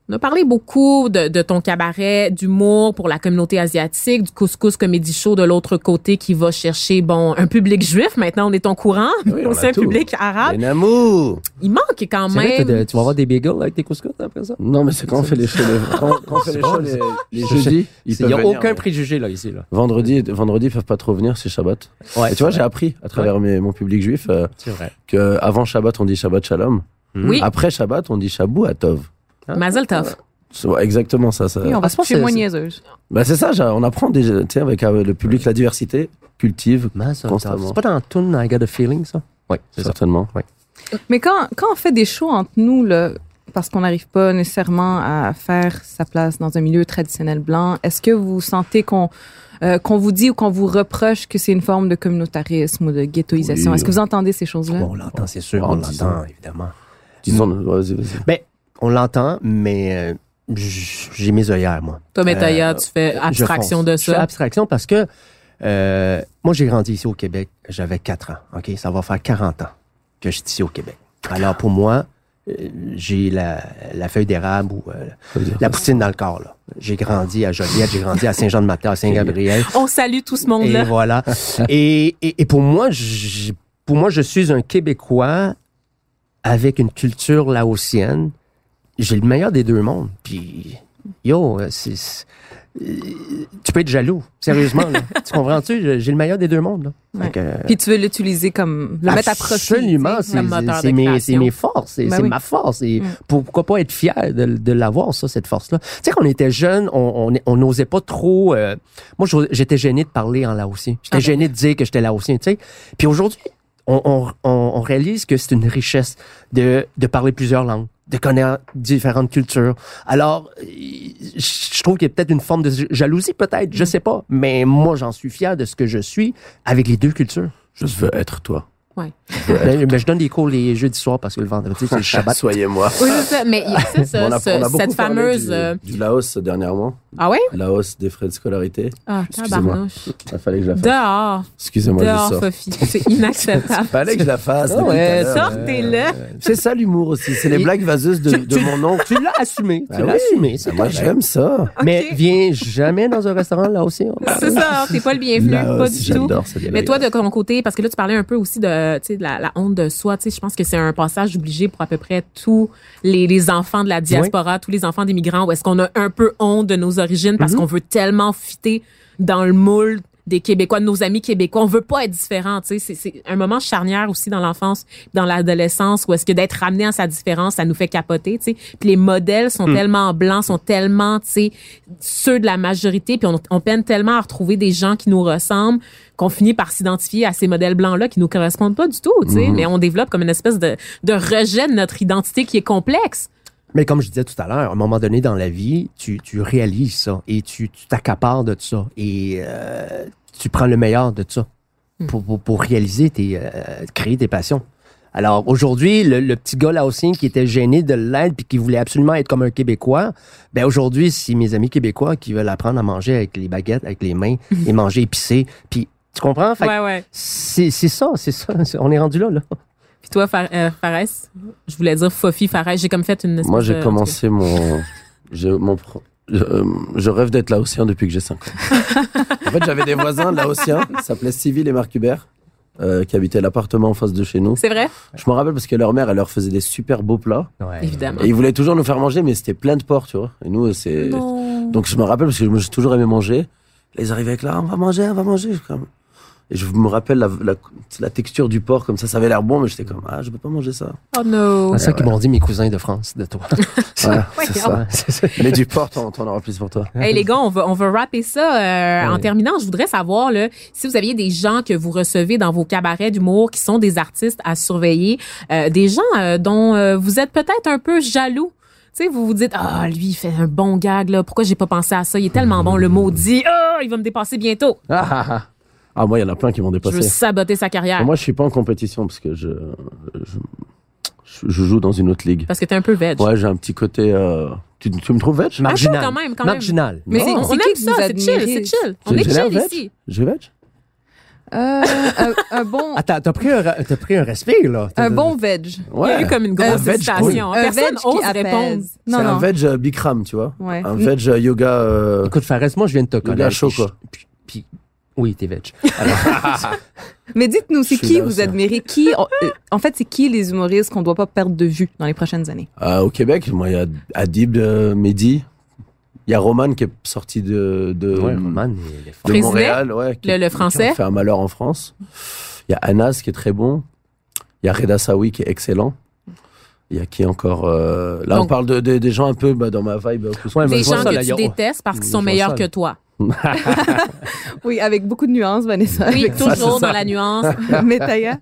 On a parlé beaucoup de, de ton cabaret d'humour pour la communauté asiatique, du couscous comédie show de l'autre côté qui va chercher bon un public juif. Maintenant, on est en courant, Oui, on aussi a un tout. public arabe. Les Namou Il manque quand C'est vrai que même. de- tu vas avoir des bagels avec tes couscous après ça? Non, mais c'est quand on fait les shows, les, quand, quand on fait les shows les, les jeudis, ils Il peuvent n'y a venir, aucun mais préjugé là ici. Là. Vendredi, vendredi, ils peuvent pas trop venir, c'est Shabbat. Ouais, Et tu vois, j'ai appris à travers mes- mon public juif euh, c'est vrai. que avant Shabbat, on dit Shabbat Shalom. Oui, Après Shabbat, on dit Shabu Atov. Mazel Tov. Exactement ça. ça. Oui, on va Ah, se je pense coucher que moins c'est- niaiseuse. Bah, c'est ça, on apprend déjà, tu sais, avec euh, le public, la diversité, cultive, Mazel Constamment. C'est pas dans Tune I Got a Feeling, ça? Oui, ça. certainement. Mais quand, quand on fait des shows entre nous, là, parce qu'on n'arrive pas nécessairement à faire sa place dans un milieu traditionnel blanc, est-ce que vous sentez qu'on euh, qu'on vous dit ou qu'on vous reproche que c'est une forme de communautarisme ou de ghettoisation? Oui. Est-ce que vous entendez ces choses-là? Bon, on l'entend, c'est sûr. En On disant. l'entend, évidemment. Disons, vas-y, vas-y. Ben, on l'entend, mais euh, j'ai mes œillères, moi. Toi, Métaïa, Euh, tu fais abstraction je de fonce. Je fais ça? abstraction parce que euh, moi, j'ai grandi ici au Québec. J'avais 4 ans. OK? Ça va faire 40 ans que je suis ici au Québec. Alors, pour moi, j'ai la, la feuille d'érable ou euh, Ça la poutine dans le corps. là. J'ai grandi à Joliette, j'ai grandi à Saint-Jean-de-Matin, à Saint-Gabriel. On salue tout ce Et monde-là. voilà. et, et, et pour moi, pour moi, je suis un Québécois avec une culture laotienne. J'ai le meilleur des deux mondes. Puis, yo, c'est, euh, tu peux être jaloux, sérieusement. Là. tu comprends-tu? J'ai j'ai le meilleur des deux mondes. Là. Ouais. Que- Puis tu veux l'utiliser comme le mettre à profit. Absolument, c'est mes, mes forces, c'est Ben oui. ma force. Et Mm. pourquoi pas être fier de, de l'avoir, ça, cette force-là? Tu sais, quand on était jeune, on on- on n'osait pas trop... euh, moi, j'étais gêné de parler en laotien. J'étais Ah gêné de dire que j'étais laotien, tu sais. Puis aujourd'hui, on, on, on, on réalise que c'est une richesse de, de parler plusieurs langues, de connaître différentes cultures. Alors, je trouve qu'il y a peut-être une forme de jalousie, peut-être, je sais pas. Mais moi, j'en suis fier de ce que je suis avec les deux cultures. Je veux être toi. Ouais. Ben, ben, je donne des cours les jeudis soirs parce que le vendredi, c'est le Shabbat. Soyez moi. Oui, c'est ça. Mais il y a ça, ça, on a, ce- on a beaucoup cette parlé fameuse. du, euh, du Laos dernièrement. Ah ouais? La hausse des frais de scolarité. Ah, Excusez-moi. tabarnouche. Il fallait que je la fasse. Dehors. Excusez-moi, je Dehors. Sophie. C'est inacceptable. Fallait que je la fasse. Ah ouais. Sortez-le. C'est ça l'humour aussi. C'est les blagues vaseuses de, de mon oncle. Tu l'as assumé. Tu Ah l'as oui. assumé. C'est Ah, moi, j'aime ça. Mais viens jamais dans un restaurant là aussi. hein. C'est ça, t'es pas le bienvenu, pas du tout. J'adore ça. Mais toi, de ton côté, parce que là, tu parlais un peu aussi de, tu sais, de la, la honte de soi. Tu sais, je pense que c'est un passage obligé pour à peu près tous les, les enfants de la diaspora, tous les enfants des migrants, où est-ce qu'on a un peu honte de nos origines parce qu'on veut tellement fitter dans le moule des Québécois, de nos amis québécois. On veut pas être différent, tu sais. C'est- un moment charnière aussi dans l'enfance, dans l'adolescence, où est-ce que d'être ramené à sa différence, ça nous fait capoter, tu sais. Puis les modèles sont tellement blancs, sont tellement, tu sais, ceux de la majorité, puis on, on peine tellement à retrouver des gens qui nous ressemblent qu'on finit par s'identifier à ces modèles blancs-là qui nous correspondent pas du tout, tu sais. Mais on développe comme une espèce de, de rejet de notre identité qui est complexe. Mais comme je disais tout à l'heure, à un moment donné dans la vie, tu, tu réalises ça et tu tu t'accapares de ça et euh, tu prends le meilleur de ça pour, pour, pour réaliser tes, euh, créer tes passions. Alors aujourd'hui, le, le petit gars laotien qui était gêné de l'aide puis qui voulait absolument être comme un Québécois, ben aujourd'hui, c'est mes amis québécois qui veulent apprendre à manger avec les baguettes, avec les mains et manger épicé. Puis tu comprends? Fait Ouais, ouais. c'est c'est ça, c'est ça. On est rendu là, là. Puis toi, Far- euh, Fares, je voulais dire Fofi Fares, j'ai comme fait une espèce Moi, j'ai de- commencé mon. j'ai mon pro- je, euh, je rêve d'être laotien depuis que j'ai 5 ans. en fait, j'avais des voisins laotiens, ça s'appelait Civil et Marc Hubert, euh, qui habitaient l'appartement en face de chez nous. C'est vrai? Je me rappelle parce que leur mère, elle leur faisait des super beaux plats. Évidemment. Et ils voulaient toujours nous faire manger, mais c'était plein de porc, tu vois. Et nous, c'est. Non. Donc je me rappelle parce que moi, j'ai toujours aimé manger. Là, ils arrivaient avec là, on va manger, on va manger. Je suis comme- Et je me rappelle la, la, la texture du porc, comme ça, ça avait l'air bon, mais j'étais comme, ah, je peux pas manger ça. Oh no. C'est ça qu'ils m'ont dit mes cousins de France, de toi. Ouais, c'est on- ça. Mais du porc, t'en t'en auras plus pour toi. Hey les gars, on va on va rapper ça euh, en Ouais. terminant. Je voudrais savoir là, si vous aviez des gens que vous recevez dans vos cabarets d'humour qui sont des artistes à surveiller, euh, des gens euh, dont euh, vous êtes peut-être un peu jaloux. Tu sais, vous vous dites ah lui il fait un bon gag là, pourquoi j'ai pas pensé à ça, il est tellement bon le maudit. Ah, il va me dépasser bientôt. Ah, ah, ah. Ah, moi, il y en a plein qui m'ont Je veux dépassé. saboter sa carrière Mais Moi, je suis pas en compétition parce que je, je, je- je joue dans une autre ligue. parce que t'es un peu veg. Ouais, j'ai un petit côté. euh, Tu, tu me trouves veg? Marginal. quand même, quand même. Marginal. Mais Non. on, on C'est aime ça, c'est chill, c'est chill. On J'ai- est j'ai chill veg? ici. Je vais veg? Euh, un, un bon, Attends, t'as pris, pris un respire, là. un bon veg. Il y a Ouais. eu comme une Un grosse veg hésitation. Un Personne veg qui répondre. C'est Non, un veg euh, Bikram, tu vois. Ouais. Un veg euh, yoga. euh, Écoute, Fares, moi, je viens de te gars connaître. chaud, puis quoi. puis- oui, t'es veg. Mais dites-nous, c'est qui là vous admirez? Qui, en euh, en fait, c'est qui les humoristes qu'on doit pas perdre de vue dans les prochaines années? euh, au Québec, moi, il y a Adib, euh, Mehdi. Il y a Roman qui est sorti de, de, Ouais, Roman, il est fort. de Montréal. Ouais, qui- le- le qui français? a fait un malheur en France. Il y a Anas qui est très bon. Il y a Reda Sawi qui est excellent. Il y a qui encore euh, Là, on parle de, de- des gens un peu bah, dans ma vibe. couscous. Ouais, Des gens ça, que là, tu détestes parce qu'ils sont meilleurs que toi. Oui, avec beaucoup de nuances, Vanessa. Oui, Avec toujours ça. dans la nuance. Métaïa.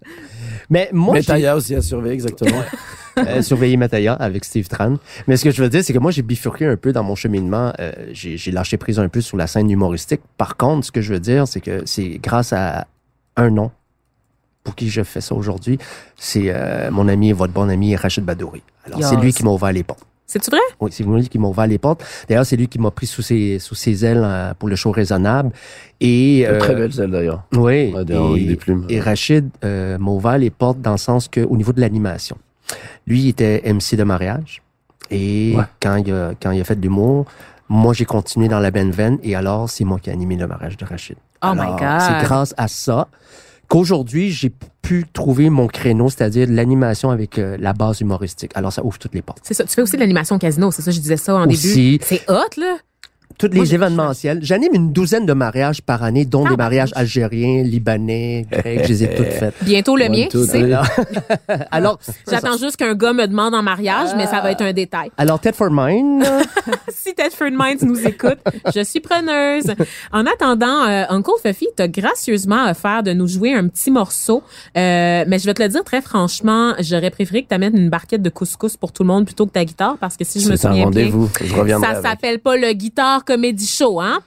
Mais moi, aussi à surveiller, exactement. euh, surveiller Mataya avec Steve Tran. Mais ce que je veux dire, c'est que moi, j'ai bifurqué un peu dans mon cheminement. Euh, j'ai j'ai lâché prise un peu sur la scène humoristique. Par contre, ce que je veux dire, c'est que c'est grâce à un nom pour qui je fais ça aujourd'hui. C'est euh, mon ami, votre bon ami Rachid Badouri. Alors, Yes. c'est lui qui m'a ouvert les portes. C'est-tu vrai? Oui, c'est lui qui m'a ouvert les portes. D'ailleurs, c'est lui qui m'a pris sous ses, sous ses ailes euh, pour le show raisonnable. Et, De Très euh, belle celle d'ailleurs. Oui. Ouais, et, des plumes. et Rachid euh, m'a ouvert les portes dans le sens que au niveau de l'animation. Lui, il était MC de mariage. Et Ouais. quand, il a, quand il a fait de l'humour, moi, j'ai continué dans la bonne veine. Et alors, c'est moi qui ai animé le mariage de Rachid. Oh my Alors, God. C'est grâce à ça qu'aujourd'hui, j'ai pu trouver mon créneau, c'est-à-dire l'animation avec euh, la base humoristique. Alors, ça ouvre toutes les portes. C'est ça. Tu fais aussi de l'animation casino, c'est ça, je disais ça en Aussi. début. C'est hot, là. Toutes les événementiels. J'anime une douzaine de mariages par année, dont des Tabarnouche. mariages algériens, libanais, grecs. je les ai toutes faites. Bientôt le mien, tu sais. Alors, J'attends juste qu'un gars me demande en mariage, mais ça va être un détail. alors Ted for Mine, si Tedford Minds nous écoute, je suis preneuse. En attendant, euh, Uncle Fuffy t'a gracieusement offert de nous jouer un petit morceau. Euh, mais je vais te le dire très franchement, j'aurais préféré que tu amènes une barquette de couscous pour tout le monde plutôt que ta guitare parce que si je me souviens bien, rendez-vous. Je reviendrai. ça s'appelle pas le guitare comédie show, hein?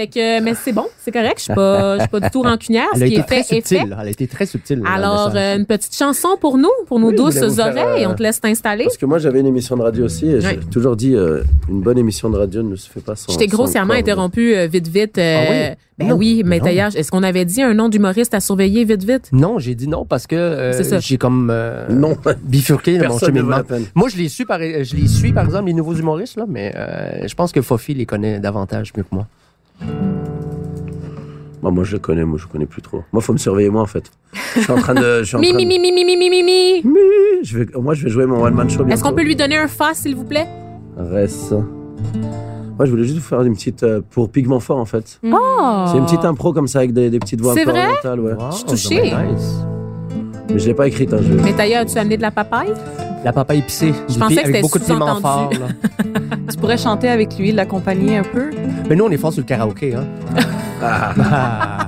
Fait que, mais c'est bon, c'est correct. Je suis pas, je suis pas du tout rancunière. elle Ce a qui été est très fait est fait. subtile. Elle a été très subtile. Alors, euh, une petite chanson pour nous, pour nos Oui, douces oreilles. euh, On te laisse t'installer. Parce que moi, j'avais une émission de radio aussi et j'ai toujours dit euh, une bonne émission de radio ne se fait pas sans. Je t'ai sans grossièrement interrompu euh, vite, vite. euh, Ah oui? Ben Non, oui, mais d'ailleurs, est-ce qu'on avait dit un nom d'humoriste à surveiller vite, vite? Non, j'ai dit non parce que euh, j'ai comme euh, Non, bifurqué dans mon cheminement. Moi, je les suis par, je les suis par exemple les nouveaux humoristes là, mais euh, je pense que Fofi les connaît davantage mieux que moi. Bon, moi, je le connais, moi, je connais plus trop. Moi, faut me surveiller, moi, en fait. Je suis en train de. Je suis en Mi, train mi, mi, mi, mi, mi, mi, mi, mi. Je vais, moi, je vais jouer mon one-man show. Est-ce qu'on peut lui donner un fa, s'il vous plaît? Reste. Moi, je voulais juste vous faire une petite. euh, pour Pigment Fort, en fait. Oh! C'est une petite impro comme ça avec des, des petites voix un C'est peu vrai? orientales, ouais. Wow, suis touchée. c'est nice. Mais je l'ai pas écrite, hein. Je... Mais d'ailleurs, as-tu amené de la papaye? La papa épicée. Je pensais que avec c'était beaucoup de piment fort. là. Tu pourrais chanter avec lui, l'accompagner un peu? Mais nous, on est fort sur le karaoké. Hein. Ah, Ah,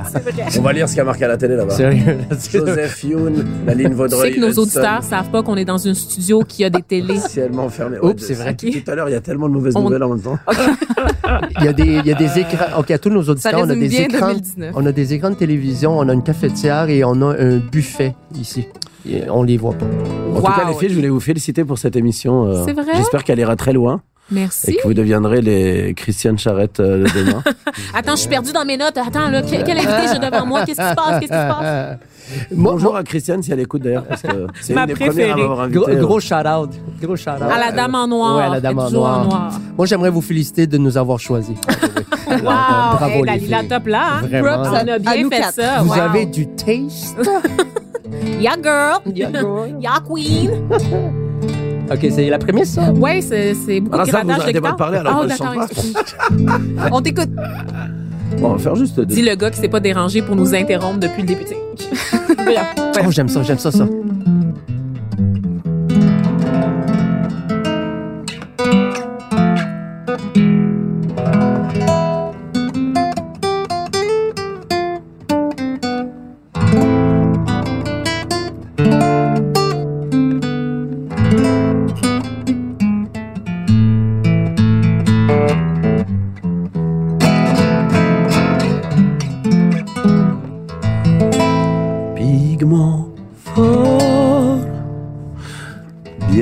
on va lire ce qu'il y a marqué à la télé là-bas. sérieux. Joseph Youn, la ligne Tu Vaudreuil. sais que nos auditeurs savent pas qu'on est dans un studio qui a des télés. Ciellement fermé. Oups, c'est vrai. Tout à l'heure, il y a tellement de mauvaises On- nouvelles en même temps. Il y a des, il y a des écrans. OK, à tous nos Ça auditeurs, on a des bien écrans. 2019. On a des écrans de télévision, on a une cafetière et on a un buffet ici. Et on les voit pas. En tout cas, les filles, je voulais vous féliciter pour cette émission. euh, C'est vrai? J'espère qu'elle ira très loin et Merci. que vous deviendrez les Christiane Charrette euh, de demain. Attends, je suis perdue dans mes notes. Attends, là, quel, quel invité j'ai devant moi? Qu'est-ce qui se passe? Qu'est-ce qui se passe? Bonjour à Christiane si elle écoute d'ailleurs, parce que c'est Ma une des premières à préférée. invité. Gros, euh, gros shout-out. Gros shout-out. À la dame en noir. Ouais, à la dame en noir. Moi, j'aimerais vous féliciter de nous avoir choisis. Wow! Bravo, Hey, les Dalila filles. top là, hein? Props, on a bien fait quatre. ça. Vous wow. avez du taste. Yeah, girl! Yeah, queen! OK, c'est la prémisse, ça? Ouais, c'est c'est beaucoup Alors de ça, vous grattage de arrêtez pas de parler, alors Oh, je. On t'écoute. Bon, on va faire juste. Dis le gars qui s'est pas dérangé pour nous interrompre depuis le début. Oh, j'aime ça, j'aime ça, ça.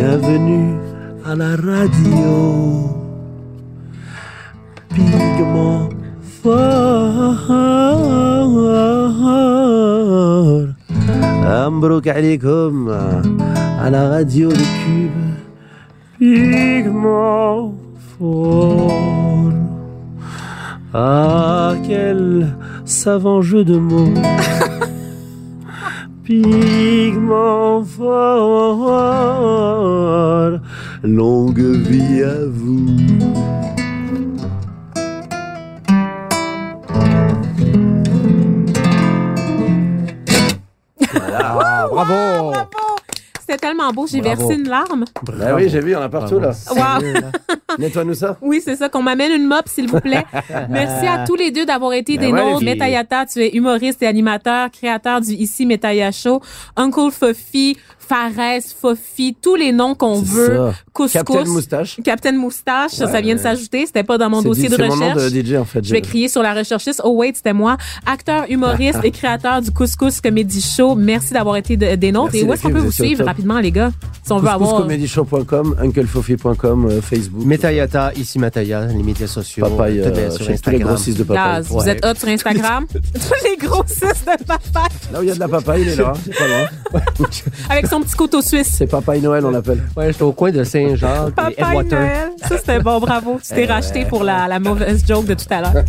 Bienvenue à la radio. Pigment fort, alaikum à la radio de Cube. Pigment fort. Ah, quel savant jeu de mots. Pigment fort. Longue vie à vous. Ah, bravo! C'était tellement beau, j'ai versé une larme. Bah oui, j'ai vu, on a partout là. Wow. Nettoie-nous ça. Oui, c'est ça, qu'on m'amène une mop, s'il vous plaît. Merci à tous les deux d'avoir été Ben des ouais, nôtres. Metayata, tu es humoriste et animateur, créateur du Ici Metaya Show. Uncle Fofi, Fares, Fofi, tous les noms qu'on veut. ça. Couscous. Captain Moustache. Captain Moustache, ça Ouais. vient de s'ajouter. C'était pas dans mon dossier dit- de c'est mon nom recherche. de DJ en fait. Je vais crier sur la recherchiste. Oh wait, c'était moi. Acteur, humoriste et créateur du Couscous Comedy Show. Merci d'avoir été de- des nôtres. Merci, et où est-ce qu'on peut vous suivre rapidement, les gars? Si on veut avoir... Couscoomedyshow.com, unclefofi.com, euh, Facebook. Metayata, ici Mataya, les médias sociaux. Papaye, euh, euh, sur tous les grossistes de papaye. Vous êtes hot sur Instagram? Tous les grossistes de papa. Là où il y a de la papaye, il est là. C'est pas loin. Avec son petit couteau suisse. C'est Papaye Noël, on l'appelle. Ouais, j'étais au coin de Saint-Jean et Papa Edwater. Noël. Ça, c'était bon, bravo. Tu t'es racheté pour la, la mauvaise joke de tout à l'heure.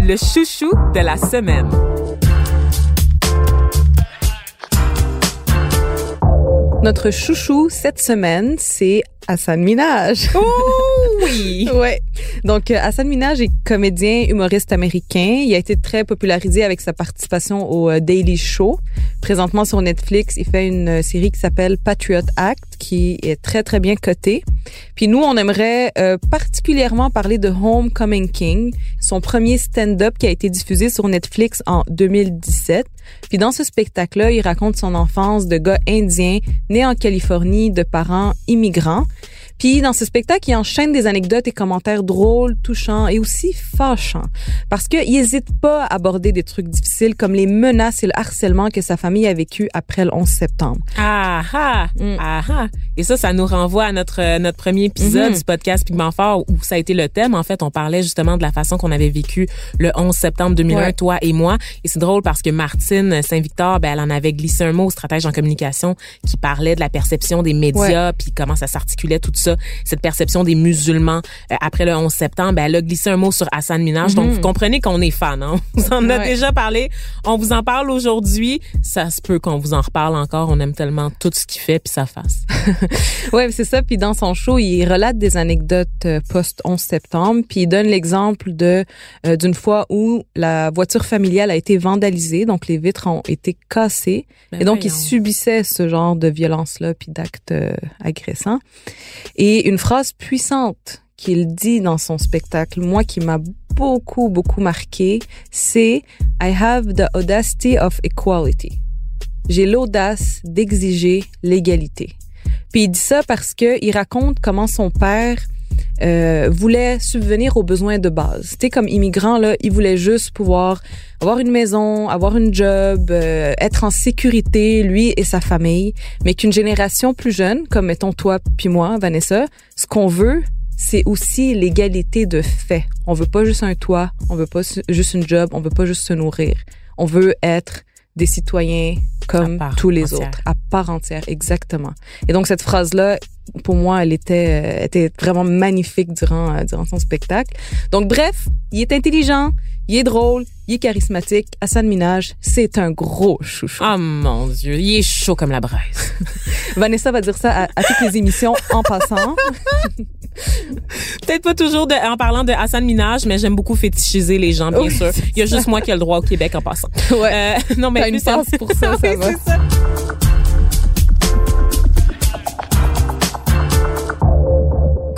Le chouchou de la semaine. Notre chouchou cette semaine, c'est Hassan Minaj. Oh oui! Ouais. Donc, euh, Hassan Minaj est comédien, humoriste américain. Il a été très popularisé avec sa participation au euh, Daily Show. Présentement sur Netflix, il fait une euh, série qui s'appelle Patriot Act, qui est très, très bien cotée. Puis nous, on aimerait euh, particulièrement parler de Homecoming King, son premier stand-up qui a été diffusé sur Netflix en 2017. Puis dans ce spectacle-là, il raconte son enfance de gars indien né en Californie de parents immigrants. Puis dans ce spectacle, il enchaîne des anecdotes et commentaires drôles, touchants et aussi fâchants. Parce qu'il n'hésite pas à aborder des trucs difficiles comme les menaces et le harcèlement que sa famille a vécu après le 11 septembre. Ah ah! Mm. Ah ah! Et ça, ça nous renvoie à notre, euh, notre premier épisode Mhm. du podcast Pigment Fort où ça a été le thème. En fait, on parlait justement de la façon qu'on avait vécu le 11 septembre 2001, Ouais. toi et moi. Et c'est drôle parce que Martine Saint-Victor, ben, elle en avait glissé un mot, stratège en communication, qui parlait de la perception des médias, puis comment ça s'articulait, tout ça. Cette perception des musulmans euh, après le 11 septembre, ben, elle a glissé un mot sur Hassan Minaj. Donc, Mhm. vous comprenez qu'on est fan. Hein? On vous en a Ouais. déjà parlé. On vous en parle aujourd'hui. Ça se peut qu'on vous en reparle encore. On aime tellement tout ce qu'il fait puis sa face. Ouais, c'est ça. Puis dans son show, il relate des anecdotes euh, post 11 septembre. Puis il donne l'exemple de euh, d'une fois où la voiture familiale a été vandalisée, donc les vitres ont été cassées. Ben Et donc, il subissait ce genre de violence-là, puis d'actes euh, agressants. Et une phrase puissante qu'il dit dans son spectacle, moi qui m'a beaucoup, beaucoup marqué, c'est I have the audacity of equality. J'ai l'audace d'exiger l'égalité. Puis il dit ça parce que il raconte comment son père euh, voulait subvenir aux besoins de base. Tu sais, comme immigrant, là, il voulait juste pouvoir avoir une maison, avoir une job, euh, être en sécurité, lui et sa famille. Mais qu'une génération plus jeune, comme mettons toi puis moi, Vanessa, ce qu'on veut, c'est aussi l'égalité de fait. On veut pas juste un toit, on veut pas juste une job, on veut pas juste se nourrir. On veut être des citoyens comme tous les entière. autres, à part entière, exactement. Et donc cette phrase-là, pour moi, elle était, euh, était vraiment magnifique durant, euh, durant son spectacle. Donc bref, il est intelligent, il est drôle, il est charismatique. Hassan Minaj, c'est un gros chouchou. Oh mon Dieu, il est chaud comme la braise. Vanessa va dire ça à, à toutes les émissions en passant. Peut-être pas toujours de- en parlant de Hassan Minaj, mais j'aime beaucoup fétichiser les gens, bien Oui, sûr. Il y a juste moi qui ai le droit au Québec en passant. Ouais. Euh, non, mais T'as une passe pour ça, ça Oui, va. ça.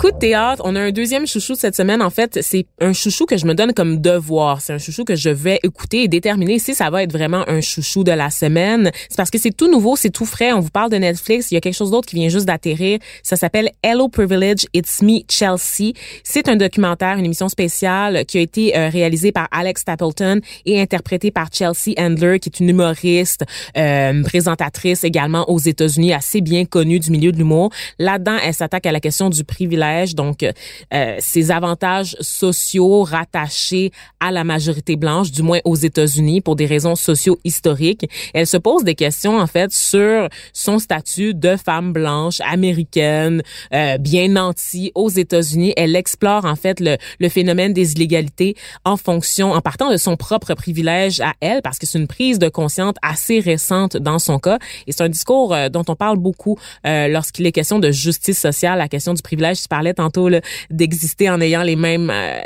Coup de théâtre, on a un deuxième chouchou cette semaine. En fait, c'est un chouchou que je me donne comme devoir. C'est un chouchou que je vais écouter et déterminer si ça va être vraiment un chouchou de la semaine. C'est parce que c'est tout nouveau, c'est tout frais. On vous parle de Netflix. Il y a quelque chose d'autre qui vient juste d'atterrir. Ça s'appelle Hello Privilege, It's Me, Chelsea. C'est un documentaire, une émission spéciale qui a été euh, réalisée par Alex Stapleton et interprétée par Chelsea Handler, qui est une humoriste, euh, présentatrice également aux États-Unis, assez bien connue du milieu de l'humour. Là-dedans, elle s'attaque à la question du privilège donc euh, ces avantages sociaux rattachés à la majorité blanche, du moins aux États-Unis, pour des raisons socio-historiques. Elle se pose des questions en fait sur son statut de femme blanche américaine, euh, bien nantie aux États-Unis. Elle explore en fait le, le phénomène des inégalités en fonction, en partant de son propre privilège à elle, parce que c'est une prise de conscience assez récente dans son cas. Et c'est un discours euh, dont on parle beaucoup euh, lorsqu'il est question de justice sociale, la question du privilège parlais tantôt d'exister en ayant les mêmes, euh,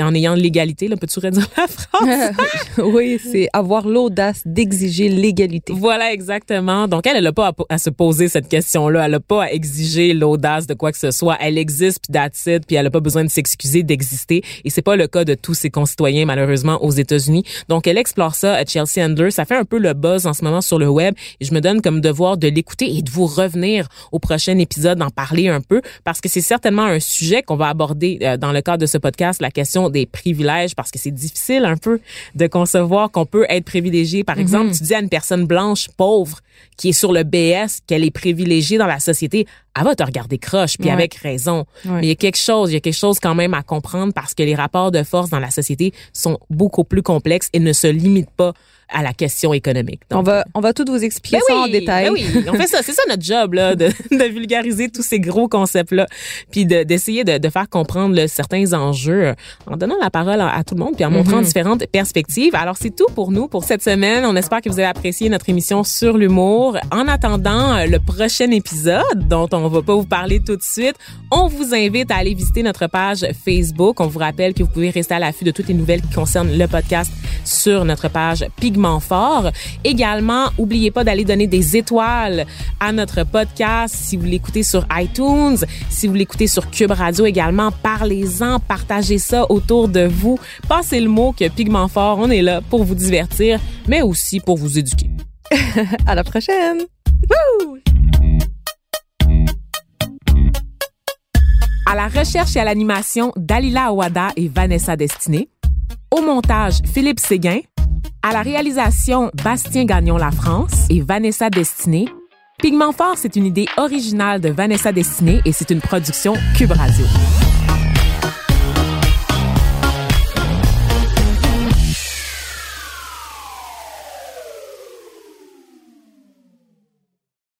en ayant l'égalité. Peux-tu redire la phrase? oui, c'est avoir l'audace d'exiger l'égalité. Voilà, exactement. Donc, elle, elle n'a pas à, se poser cette question-là. Elle n'a pas à exiger l'audace de quoi que ce soit. Elle existe, puis it, puis elle n'a pas besoin de s'excuser d'exister. Et c'est pas le cas de tous ses concitoyens, malheureusement, aux États-Unis. Donc, elle explore ça à Chelsea Handler. Ça fait un peu le buzz en ce moment sur le web. Et je me donne comme devoir de l'écouter et de vous revenir au prochain épisode, d'en parler un peu, parce que c'est certainement un sujet qu'on va aborder euh, dans le cadre de ce podcast, la question des privilèges, parce que c'est difficile un peu de concevoir qu'on peut être privilégié. Par mhm. exemple, tu dis à une personne blanche pauvre qui est sur le BS qu'elle est privilégiée dans la société, elle va te regarder croche, puis avec raison. Mais il y a quelque chose, il y a quelque chose quand même à comprendre parce que les rapports de force dans la société sont beaucoup plus complexes et ne se limitent pas à la question économique. on va on va tout vous expliquer ben ça en détail. Ben oui, on fait ça, c'est ça notre job là, de, de, vulgariser tous ces gros concepts là, puis d'essayer de, de, faire comprendre certains enjeux euh, en donnant la parole à, tout le monde puis en montrant mm-hmm. différentes perspectives. Alors c'est tout pour nous pour cette semaine. On espère que vous avez apprécié notre émission sur l'humour. En attendant euh, le prochain épisode dont on va pas vous parler tout de suite, on vous invite à aller visiter notre page Facebook. On vous rappelle que vous pouvez rester à l'affût de toutes les nouvelles qui concernent le podcast sur notre page Pigment fort. Également, oubliez pas d'aller donner des étoiles à notre podcast si vous l'écoutez sur iTunes, si vous l'écoutez sur Cube Radio également, parlez-en, partagez ça autour de vous. Passez le mot que Pigment Fort, on est là pour vous divertir, mais aussi pour vous éduquer. à la prochaine. À la recherche et à l'animation, Dalila Awada et Vanessa Destiné. Au montage, Philippe Séguin. À la réalisation, Bastien Gagnon La France et Vanessa Destiné. Pigment Fort, c'est une idée originale de Vanessa Destiné et c'est une production Cube Radio.